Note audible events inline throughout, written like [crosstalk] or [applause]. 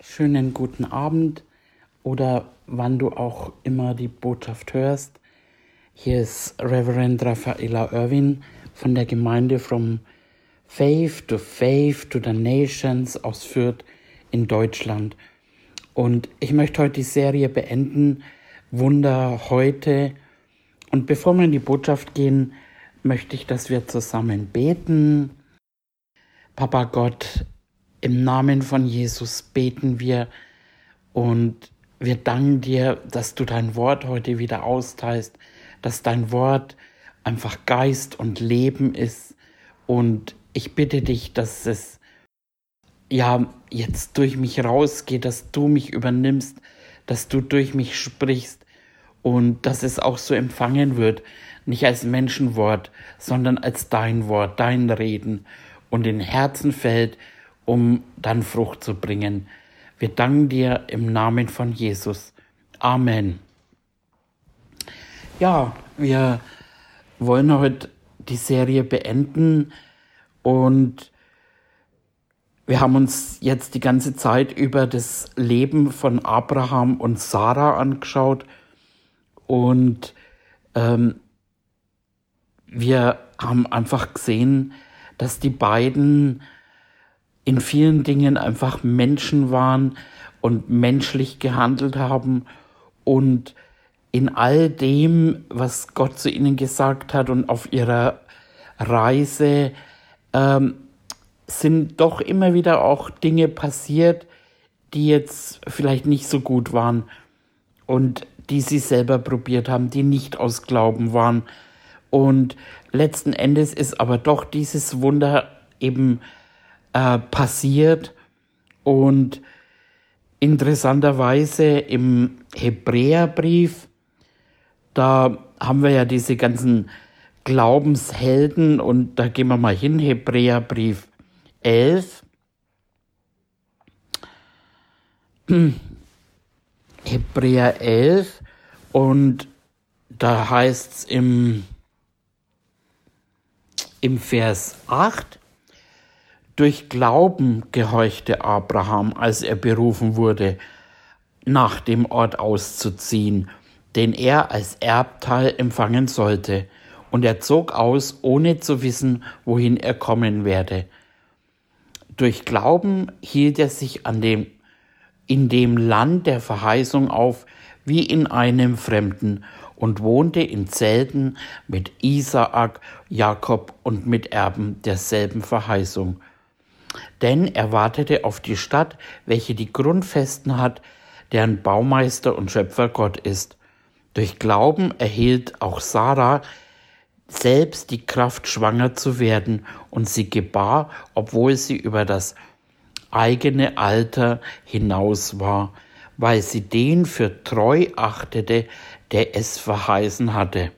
schönen guten Abend oder wann du auch immer die Botschaft hörst. Hier ist Reverend Rafaela Irwin von der Gemeinde From Faith to Faith to the Nations aus Fürth in Deutschland. Und ich möchte heute die Serie beenden, Wunder heute. Und bevor wir in die Botschaft gehen, möchte ich, dass wir zusammen beten. Papa Gott, im Namen von Jesus beten wir und wir danken dir, dass du dein Wort heute wieder austeilst, dass dein Wort einfach Geist und Leben ist. Und ich bitte dich, dass es ja jetzt durch mich rausgeht, dass du mich übernimmst, dass du durch mich sprichst und dass es auch so empfangen wird, nicht als Menschenwort, sondern als dein Wort, dein Reden und in Herzen fällt, um dann Frucht zu bringen. Wir danken dir im Namen von Jesus. Amen. Ja, wir wollen heute die Serie beenden und wir haben uns jetzt die ganze Zeit über das Leben von Abraham und Sarah angeschaut und ähm, wir haben einfach gesehen, dass die beiden in vielen Dingen einfach Menschen waren und menschlich gehandelt haben und in all dem, was Gott zu ihnen gesagt hat und auf ihrer Reise, ähm, sind doch immer wieder auch Dinge passiert, die jetzt vielleicht nicht so gut waren und die sie selber probiert haben, die nicht aus Glauben waren. Und letzten Endes ist aber doch dieses Wunder eben äh, passiert und interessanterweise im Hebräerbrief, da haben wir ja diese ganzen Glaubenshelden und da gehen wir mal hin, Hebräerbrief 11. [clears throat] Hebräer 11 und da heißt es im, im Vers 8, durch Glauben gehorchte Abraham, als er berufen wurde, nach dem Ort auszuziehen, den er als Erbteil empfangen sollte, und er zog aus, ohne zu wissen, wohin er kommen werde. Durch Glauben hielt er sich an dem, in dem Land der Verheißung auf, wie in einem Fremden, und wohnte in Zelten mit Isaak, Jakob und mit Erben derselben Verheißung denn er wartete auf die Stadt, welche die Grundfesten hat, deren Baumeister und Schöpfer Gott ist. Durch Glauben erhielt auch Sarah selbst die Kraft, schwanger zu werden, und sie gebar, obwohl sie über das eigene Alter hinaus war, weil sie den für treu achtete, der es verheißen hatte.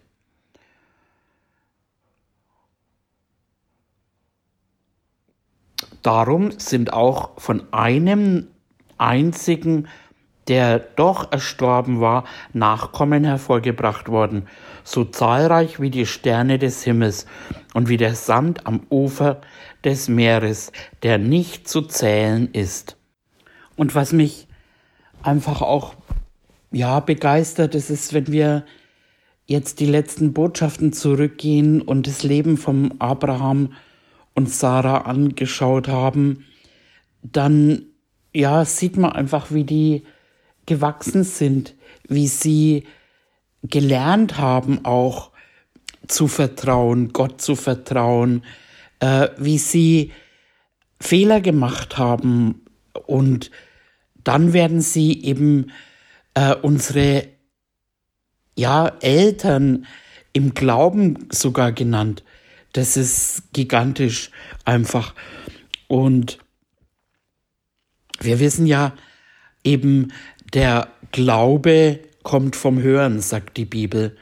Darum sind auch von einem einzigen, der doch erstorben war, Nachkommen hervorgebracht worden, so zahlreich wie die Sterne des Himmels und wie der Sand am Ufer des Meeres, der nicht zu zählen ist. Und was mich einfach auch ja begeistert, ist es, wenn wir jetzt die letzten Botschaften zurückgehen und das Leben vom Abraham und Sarah angeschaut haben, dann ja, sieht man einfach, wie die gewachsen sind, wie sie gelernt haben, auch zu vertrauen, Gott zu vertrauen, äh, wie sie Fehler gemacht haben und dann werden sie eben äh, unsere ja Eltern im Glauben sogar genannt. Das ist gigantisch einfach. Und wir wissen ja eben, der Glaube kommt vom Hören, sagt die Bibel.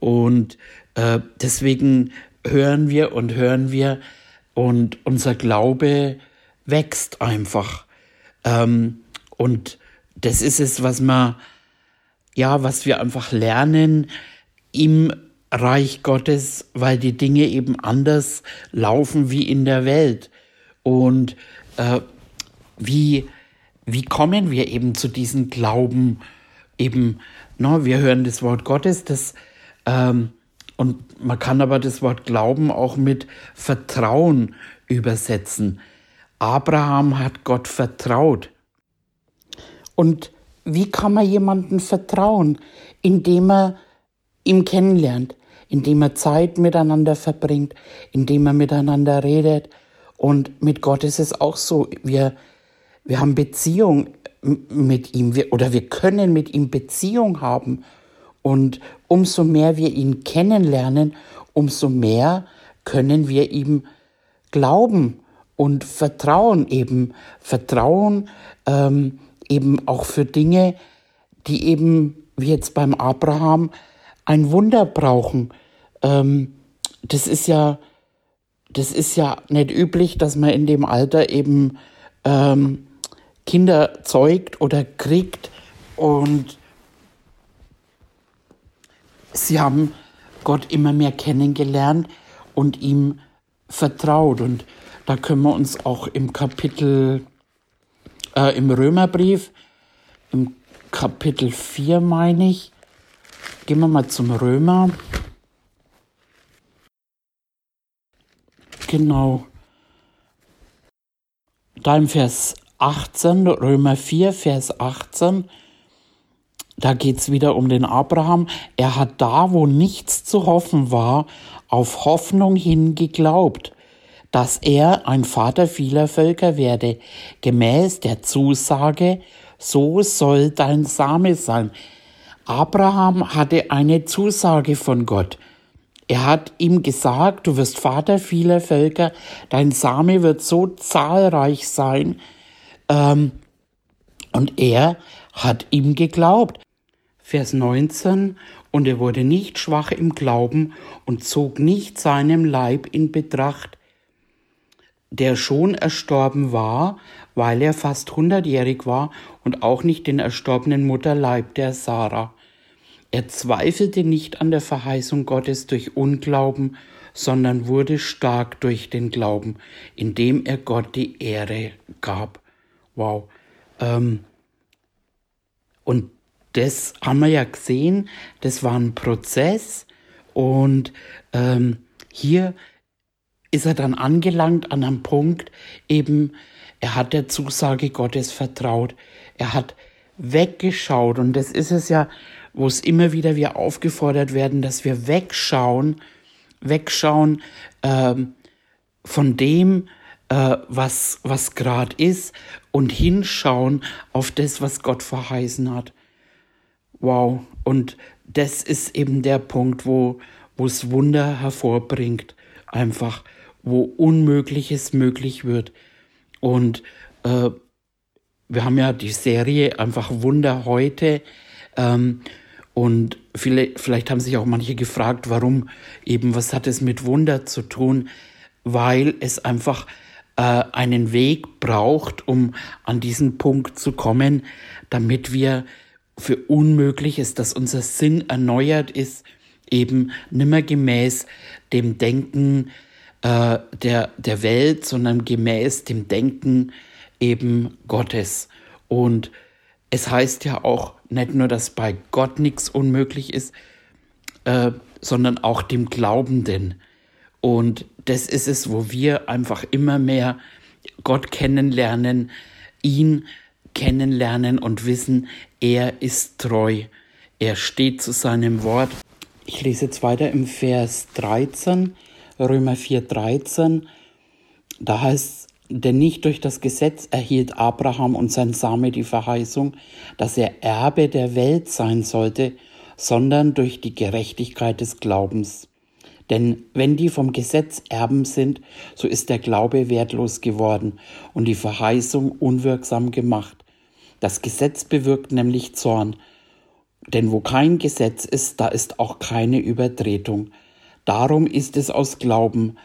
Und äh, deswegen hören wir und hören wir und unser Glaube wächst einfach. Ähm, und das ist es, was man, ja, was wir einfach lernen, im Reich Gottes, weil die Dinge eben anders laufen wie in der Welt und äh, wie wie kommen wir eben zu diesem Glauben? Eben, no, wir hören das Wort Gottes, das, ähm, und man kann aber das Wort Glauben auch mit Vertrauen übersetzen. Abraham hat Gott vertraut. Und wie kann man jemandem vertrauen? Indem er ihn kennenlernt, indem er Zeit miteinander verbringt, indem er miteinander redet. Und mit Gott ist es auch so. Wir, wir haben Beziehung mit ihm wir, oder wir können mit ihm Beziehung haben. Und umso mehr wir ihn kennenlernen, umso mehr können wir ihm glauben und Vertrauen eben. Vertrauen ähm, eben auch für Dinge, die eben, wie jetzt beim Abraham, ein Wunder brauchen. Ähm, das ist ja, das ist ja nicht üblich, dass man in dem Alter eben ähm, Kinder zeugt oder kriegt und sie haben Gott immer mehr kennengelernt und ihm vertraut. Und da können wir uns auch im Kapitel, äh, im Römerbrief, im Kapitel 4 meine ich, gehen wir mal zum Römer. Genau. Da im Vers 18, Römer 4, Vers 18, da geht es wieder um den Abraham. Er hat da, wo nichts zu hoffen war, auf Hoffnung hin geglaubt, dass er ein Vater vieler Völker werde, gemäß der Zusage, so soll dein Same sein. Abraham hatte eine Zusage von Gott. Er hat ihm gesagt, du wirst Vater vieler Völker, dein Same wird so zahlreich sein. Ähm, und er hat ihm geglaubt. Vers 19, und er wurde nicht schwach im Glauben und zog nicht seinem Leib in Betracht, der schon erstorben war, weil er fast hundertjährig war, und auch nicht den erstorbenen Mutterleib der Sarah. Er zweifelte nicht an der Verheißung Gottes durch Unglauben, sondern wurde stark durch den Glauben, indem er Gott die Ehre gab. Wow. Ähm, und das haben wir ja gesehen, das war ein Prozess und ähm, hier ist er dann angelangt an einem Punkt, eben, er hat der Zusage Gottes vertraut, er hat weggeschaut und das ist es ja, wo es immer wieder wir aufgefordert werden, dass wir wegschauen, wegschauen ähm, von dem, äh, was, was gerade ist und hinschauen auf das, was Gott verheißen hat. Wow. Und das ist eben der Punkt, wo, es Wunder hervorbringt. Einfach, wo Unmögliches möglich wird. Und äh, wir haben ja die Serie einfach Wunder heute. Ähm, und viele, vielleicht haben sich auch manche gefragt, warum eben, was hat es mit Wunder zu tun? Weil es einfach äh, einen Weg braucht, um an diesen Punkt zu kommen, damit wir für unmöglich ist, dass unser Sinn erneuert ist, eben nimmer gemäß dem Denken äh, der, der Welt, sondern gemäß dem Denken eben Gottes. Und es heißt ja auch nicht nur, dass bei Gott nichts unmöglich ist, äh, sondern auch dem Glaubenden. Und das ist es, wo wir einfach immer mehr Gott kennenlernen, ihn kennenlernen und wissen, er ist treu. Er steht zu seinem Wort. Ich lese jetzt weiter im Vers 13, Römer 4, 13. Da heißt denn nicht durch das Gesetz erhielt Abraham und sein Same die Verheißung, dass er Erbe der Welt sein sollte, sondern durch die Gerechtigkeit des Glaubens. Denn wenn die vom Gesetz Erben sind, so ist der Glaube wertlos geworden und die Verheißung unwirksam gemacht. Das Gesetz bewirkt nämlich Zorn, denn wo kein Gesetz ist, da ist auch keine Übertretung. Darum ist es aus Glauben,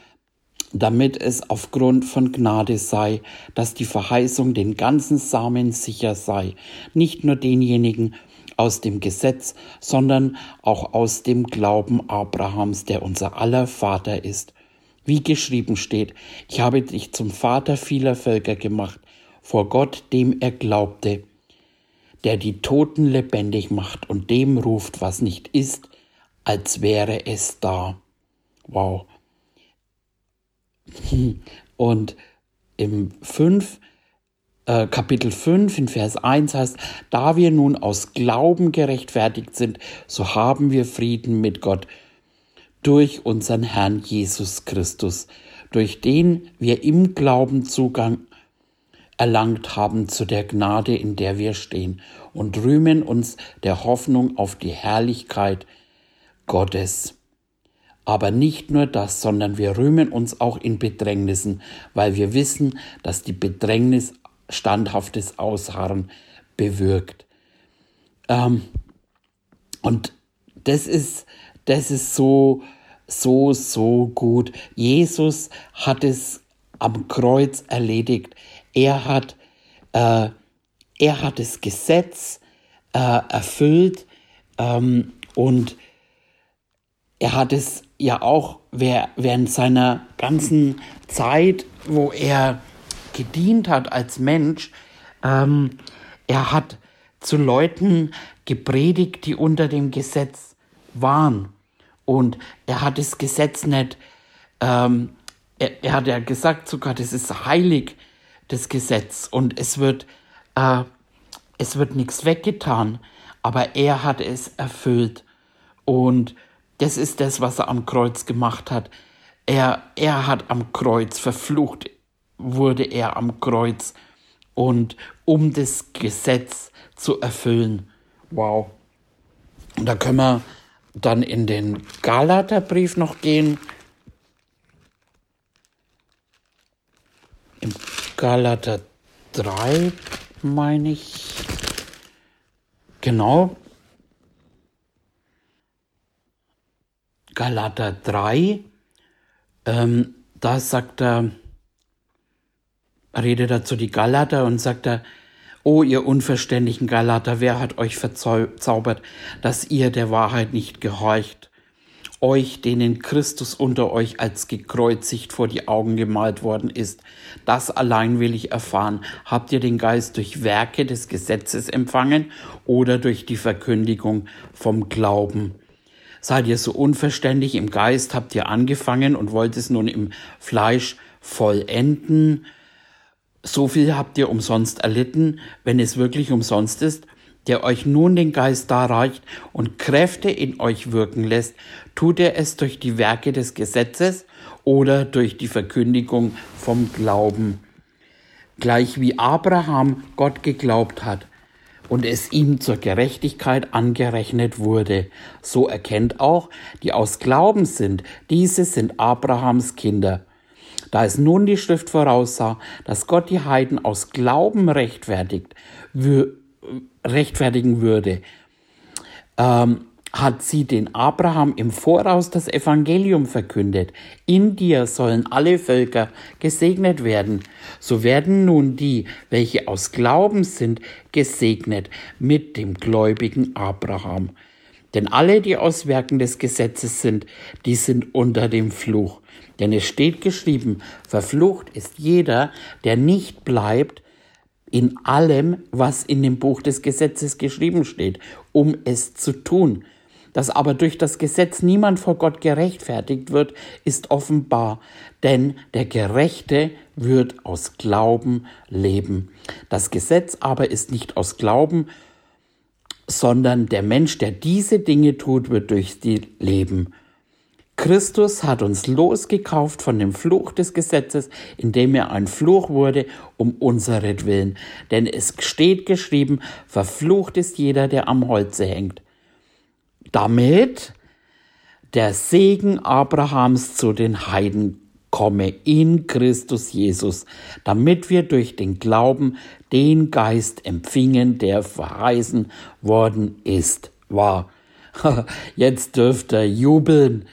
damit es aufgrund von Gnade sei, dass die Verheißung den ganzen Samen sicher sei, nicht nur denjenigen aus dem Gesetz, sondern auch aus dem Glauben Abrahams, der unser aller Vater ist. Wie geschrieben steht, ich habe dich zum Vater vieler Völker gemacht, vor Gott, dem er glaubte, der die Toten lebendig macht und dem ruft, was nicht ist, als wäre es da. Wow. Und im 5, äh, Kapitel 5 in Vers 1 heißt, da wir nun aus Glauben gerechtfertigt sind, so haben wir Frieden mit Gott durch unseren Herrn Jesus Christus, durch den wir im Glauben Zugang erlangt haben zu der Gnade, in der wir stehen, und rühmen uns der Hoffnung auf die Herrlichkeit Gottes. Aber nicht nur das, sondern wir rühmen uns auch in Bedrängnissen, weil wir wissen, dass die Bedrängnis standhaftes Ausharren bewirkt. Ähm, und das ist, das ist so, so, so gut. Jesus hat es am Kreuz erledigt. Er hat, äh, er hat das Gesetz äh, erfüllt ähm, und er hat es ja auch während seiner ganzen Zeit, wo er gedient hat als Mensch, ähm, er hat zu Leuten gepredigt, die unter dem Gesetz waren. Und er hat das Gesetz nicht, ähm, er, er, hat ja gesagt sogar, das ist heilig, das Gesetz. Und es wird, äh, es wird nichts weggetan. Aber er hat es erfüllt. Und das ist das, was er am Kreuz gemacht hat. Er, er hat am Kreuz verflucht, wurde er am Kreuz. Und um das Gesetz zu erfüllen. Wow. Und da können wir dann in den Galaterbrief noch gehen. Im Galater 3 meine ich. Genau. Galater 3, ähm, da sagt er, redet er zu die Galater und sagt er, O ihr unverständigen Galater, wer hat euch verzaubert, dass ihr der Wahrheit nicht gehorcht? Euch, denen Christus unter euch als gekreuzigt vor die Augen gemalt worden ist, das allein will ich erfahren. Habt ihr den Geist durch Werke des Gesetzes empfangen oder durch die Verkündigung vom Glauben? Seid ihr so unverständig im Geist, habt ihr angefangen und wollt es nun im Fleisch vollenden? So viel habt ihr umsonst erlitten, wenn es wirklich umsonst ist, der euch nun den Geist darreicht und Kräfte in euch wirken lässt, tut er es durch die Werke des Gesetzes oder durch die Verkündigung vom Glauben. Gleich wie Abraham Gott geglaubt hat und es ihm zur Gerechtigkeit angerechnet wurde, so erkennt auch, die aus Glauben sind, diese sind Abrahams Kinder. Da es nun die Schrift voraussah, dass Gott die Heiden aus Glauben rechtfertigt, rechtfertigen würde, ähm, hat sie den Abraham im Voraus das Evangelium verkündet. In dir sollen alle Völker gesegnet werden. So werden nun die, welche aus Glauben sind, gesegnet mit dem gläubigen Abraham. Denn alle, die aus Werken des Gesetzes sind, die sind unter dem Fluch. Denn es steht geschrieben, verflucht ist jeder, der nicht bleibt in allem, was in dem Buch des Gesetzes geschrieben steht, um es zu tun. Dass aber durch das Gesetz niemand vor Gott gerechtfertigt wird, ist offenbar, denn der Gerechte wird aus Glauben leben. Das Gesetz aber ist nicht aus Glauben, sondern der Mensch, der diese Dinge tut, wird durch die leben. Christus hat uns losgekauft von dem Fluch des Gesetzes, indem er ein Fluch wurde um unseretwillen. Denn es steht geschrieben, verflucht ist jeder, der am Holze hängt. Damit der Segen Abrahams zu den Heiden komme in Christus Jesus, damit wir durch den Glauben den Geist empfingen, der verheißen worden ist. War. [laughs] Jetzt dürft ihr jubeln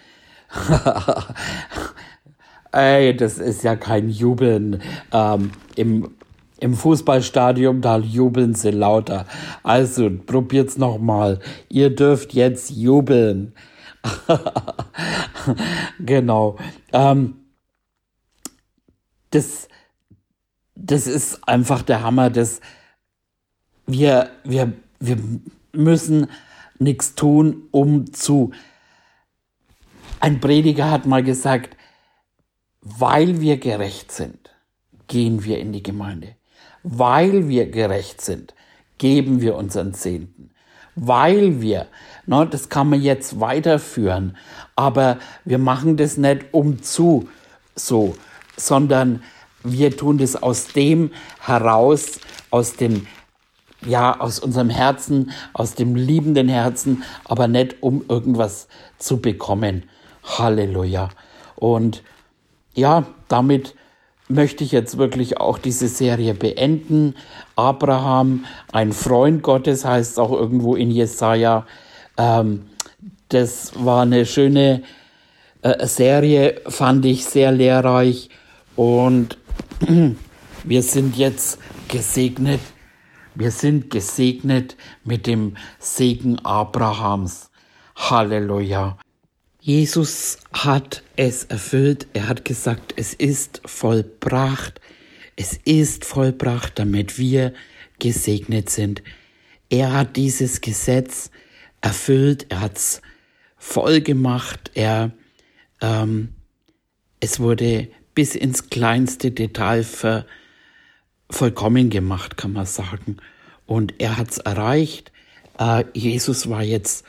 [laughs] Ey, das ist ja kein Jubeln. Ähm, im, Im Fußballstadion, da jubeln sie lauter. Also, probiert's nochmal. Ihr dürft jetzt jubeln. [laughs] genau. Ähm, das, das ist einfach der Hammer. Das, wir, wir, wir müssen nichts tun, um zu. Ein Prediger hat mal gesagt, weil wir gerecht sind, gehen wir in die Gemeinde. Weil wir gerecht sind, geben wir unseren Zehnten. Weil wir, ne, das kann man jetzt weiterführen, aber wir machen das nicht um zu so, sondern wir tun das aus dem heraus, aus dem, ja, aus unserem Herzen, aus dem liebenden Herzen, aber nicht um irgendwas zu bekommen. Halleluja. Und ja, damit möchte ich jetzt wirklich auch diese Serie beenden. Abraham, ein Freund Gottes, heißt auch irgendwo in Jesaja. Ähm, das war eine schöne äh, Serie, fand ich sehr lehrreich. Und [clears throat] wir sind jetzt gesegnet. Wir sind gesegnet mit dem Segen Abrahams. Halleluja. Jesus hat es erfüllt. Er hat gesagt, es ist vollbracht. Es ist vollbracht, damit wir gesegnet sind. Er hat dieses Gesetz erfüllt. Er hat es voll gemacht. Er, ähm, es wurde bis ins kleinste Detail ver, vollkommen gemacht, kann man sagen. Und er hat es erreicht. Äh, Jesus war jetzt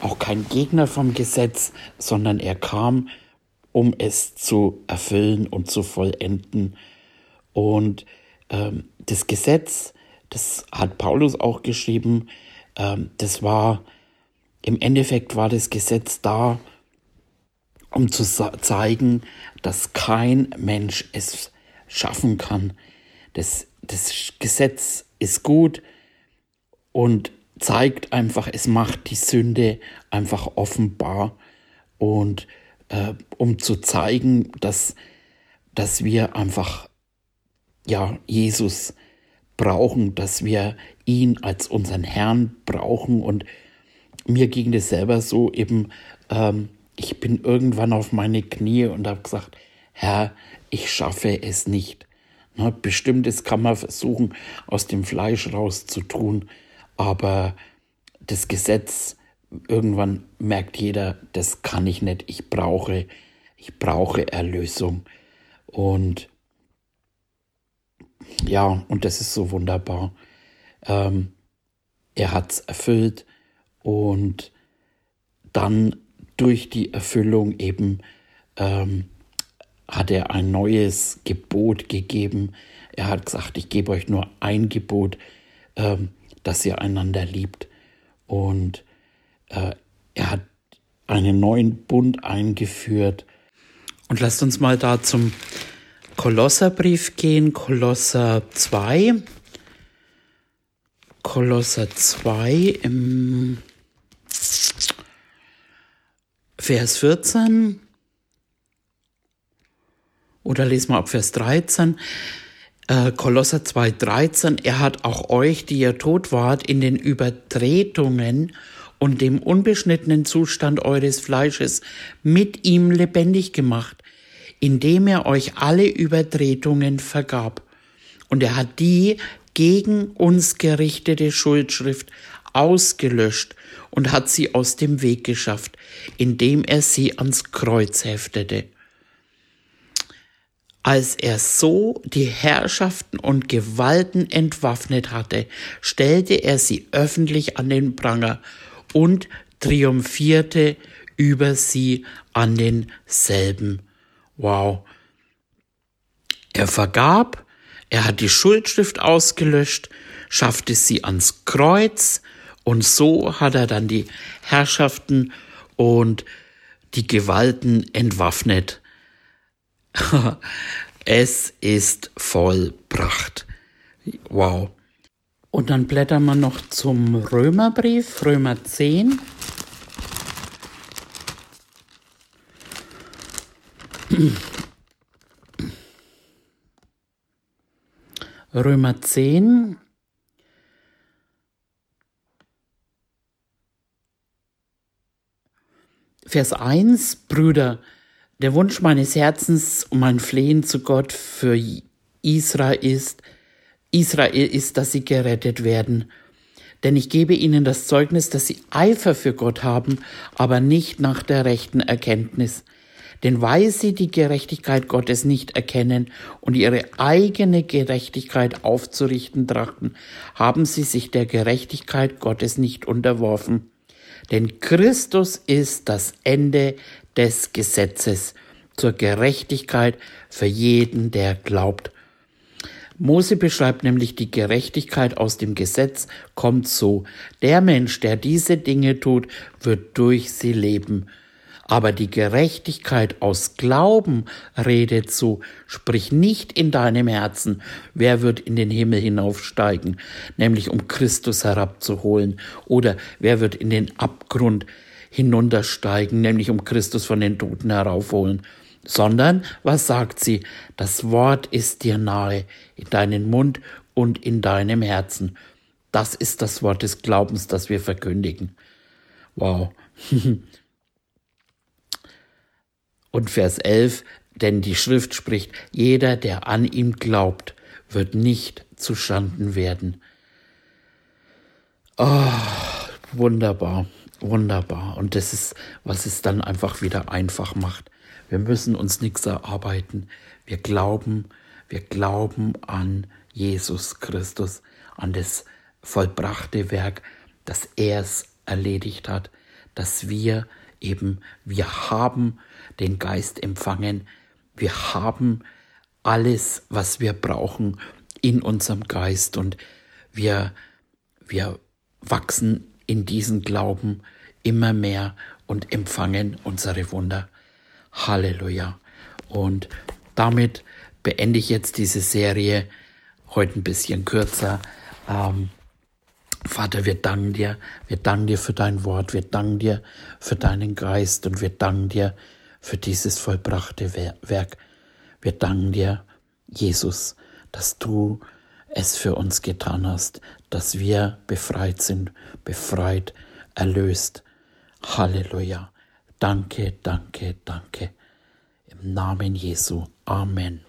auch kein Gegner vom Gesetz, sondern er kam, um es zu erfüllen und zu vollenden. Und ähm, das Gesetz, das hat Paulus auch geschrieben, ähm, das war, im Endeffekt war das Gesetz da, um zu zeigen, dass kein Mensch es schaffen kann. Das, das Gesetz ist gut und zeigt einfach, es macht die Sünde einfach offenbar. Und äh, um zu zeigen, dass, dass wir einfach ja Jesus brauchen, dass wir ihn als unseren Herrn brauchen. Und mir ging das selber so eben, ähm, ich bin irgendwann auf meine Knie und habe gesagt, Herr, ich schaffe es nicht. Na, bestimmtes kann man versuchen, aus dem Fleisch rauszutun, aber das Gesetz, irgendwann merkt jeder, das kann ich nicht, ich brauche, ich brauche Erlösung. Und ja, und das ist so wunderbar. Ähm, er hat es erfüllt und dann durch die Erfüllung eben ähm, hat er ein neues Gebot gegeben. Er hat gesagt, ich gebe euch nur ein Gebot, ähm, dass ihr einander liebt. Und äh, er hat einen neuen Bund eingeführt. Und lasst uns mal da zum Kolosserbrief gehen, Kolosser 2. Kolosser 2 im Vers 14 oder lesen wir ab Vers 13. Äh, Kolosser 2,13, er hat auch euch, die ihr tot wart, in den Übertretungen und dem unbeschnittenen Zustand eures Fleisches mit ihm lebendig gemacht, indem er euch alle Übertretungen vergab. Und er hat die gegen uns gerichtete Schuldschrift ausgelöscht und hat sie aus dem Weg geschafft, indem er sie ans Kreuz heftete. Als er so die Herrschaften und Gewalten entwaffnet hatte, stellte er sie öffentlich an den Pranger und triumphierte über sie an denselben. Wow. Er vergab, er hat die Schuldschrift ausgelöscht, schaffte sie ans Kreuz und so hat er dann die Herrschaften und die Gewalten entwaffnet. [laughs] es ist vollbracht. Wow. Und dann blättern wir noch zum Römerbrief, Römer 10. Römer 10. Vers 1, Brüder, der Wunsch meines Herzens und mein Flehen zu Gott für Israel ist, Israel ist, dass sie gerettet werden. Denn ich gebe ihnen das Zeugnis, dass sie Eifer für Gott haben, aber nicht nach der rechten Erkenntnis. Denn weil sie die Gerechtigkeit Gottes nicht erkennen und ihre eigene Gerechtigkeit aufzurichten trachten, haben sie sich der Gerechtigkeit Gottes nicht unterworfen. Denn Christus ist das Ende des Gesetzes zur Gerechtigkeit für jeden, der glaubt. Mose beschreibt nämlich die Gerechtigkeit aus dem Gesetz, kommt so, der Mensch, der diese Dinge tut, wird durch sie leben. Aber die Gerechtigkeit aus Glauben redet so, sprich nicht in deinem Herzen, wer wird in den Himmel hinaufsteigen, nämlich um Christus herabzuholen, oder wer wird in den Abgrund hinuntersteigen, nämlich um Christus von den Toten heraufholen sondern was sagt sie? Das Wort ist dir nahe, in deinen Mund und in deinem Herzen. Das ist das Wort des Glaubens, das wir verkündigen. Wow. [laughs] und Vers 11, denn die Schrift spricht, jeder, der an ihm glaubt, wird nicht zu Schanden werden. Oh, wunderbar, wunderbar. Und das ist, was es dann einfach wieder einfach macht. Wir müssen uns nichts erarbeiten. Wir glauben, wir glauben an Jesus Christus, an das vollbrachte Werk, dass er es erledigt hat, dass wir eben, wir haben den Geist empfangen, wir haben alles, was wir brauchen in unserem Geist und wir, wir wachsen in diesen Glauben immer mehr und empfangen unsere Wunder. Halleluja. Und damit beende ich jetzt diese Serie heute ein bisschen kürzer. Ähm, Vater, wir danken dir, wir danken dir für dein Wort, wir danken dir für deinen Geist und wir danken dir für dieses vollbrachte Werk. Wir danken dir, Jesus, dass du es für uns getan hast, dass wir befreit sind, befreit, erlöst. Halleluja. Danke, danke, danke. Im Namen Jesu. Amen.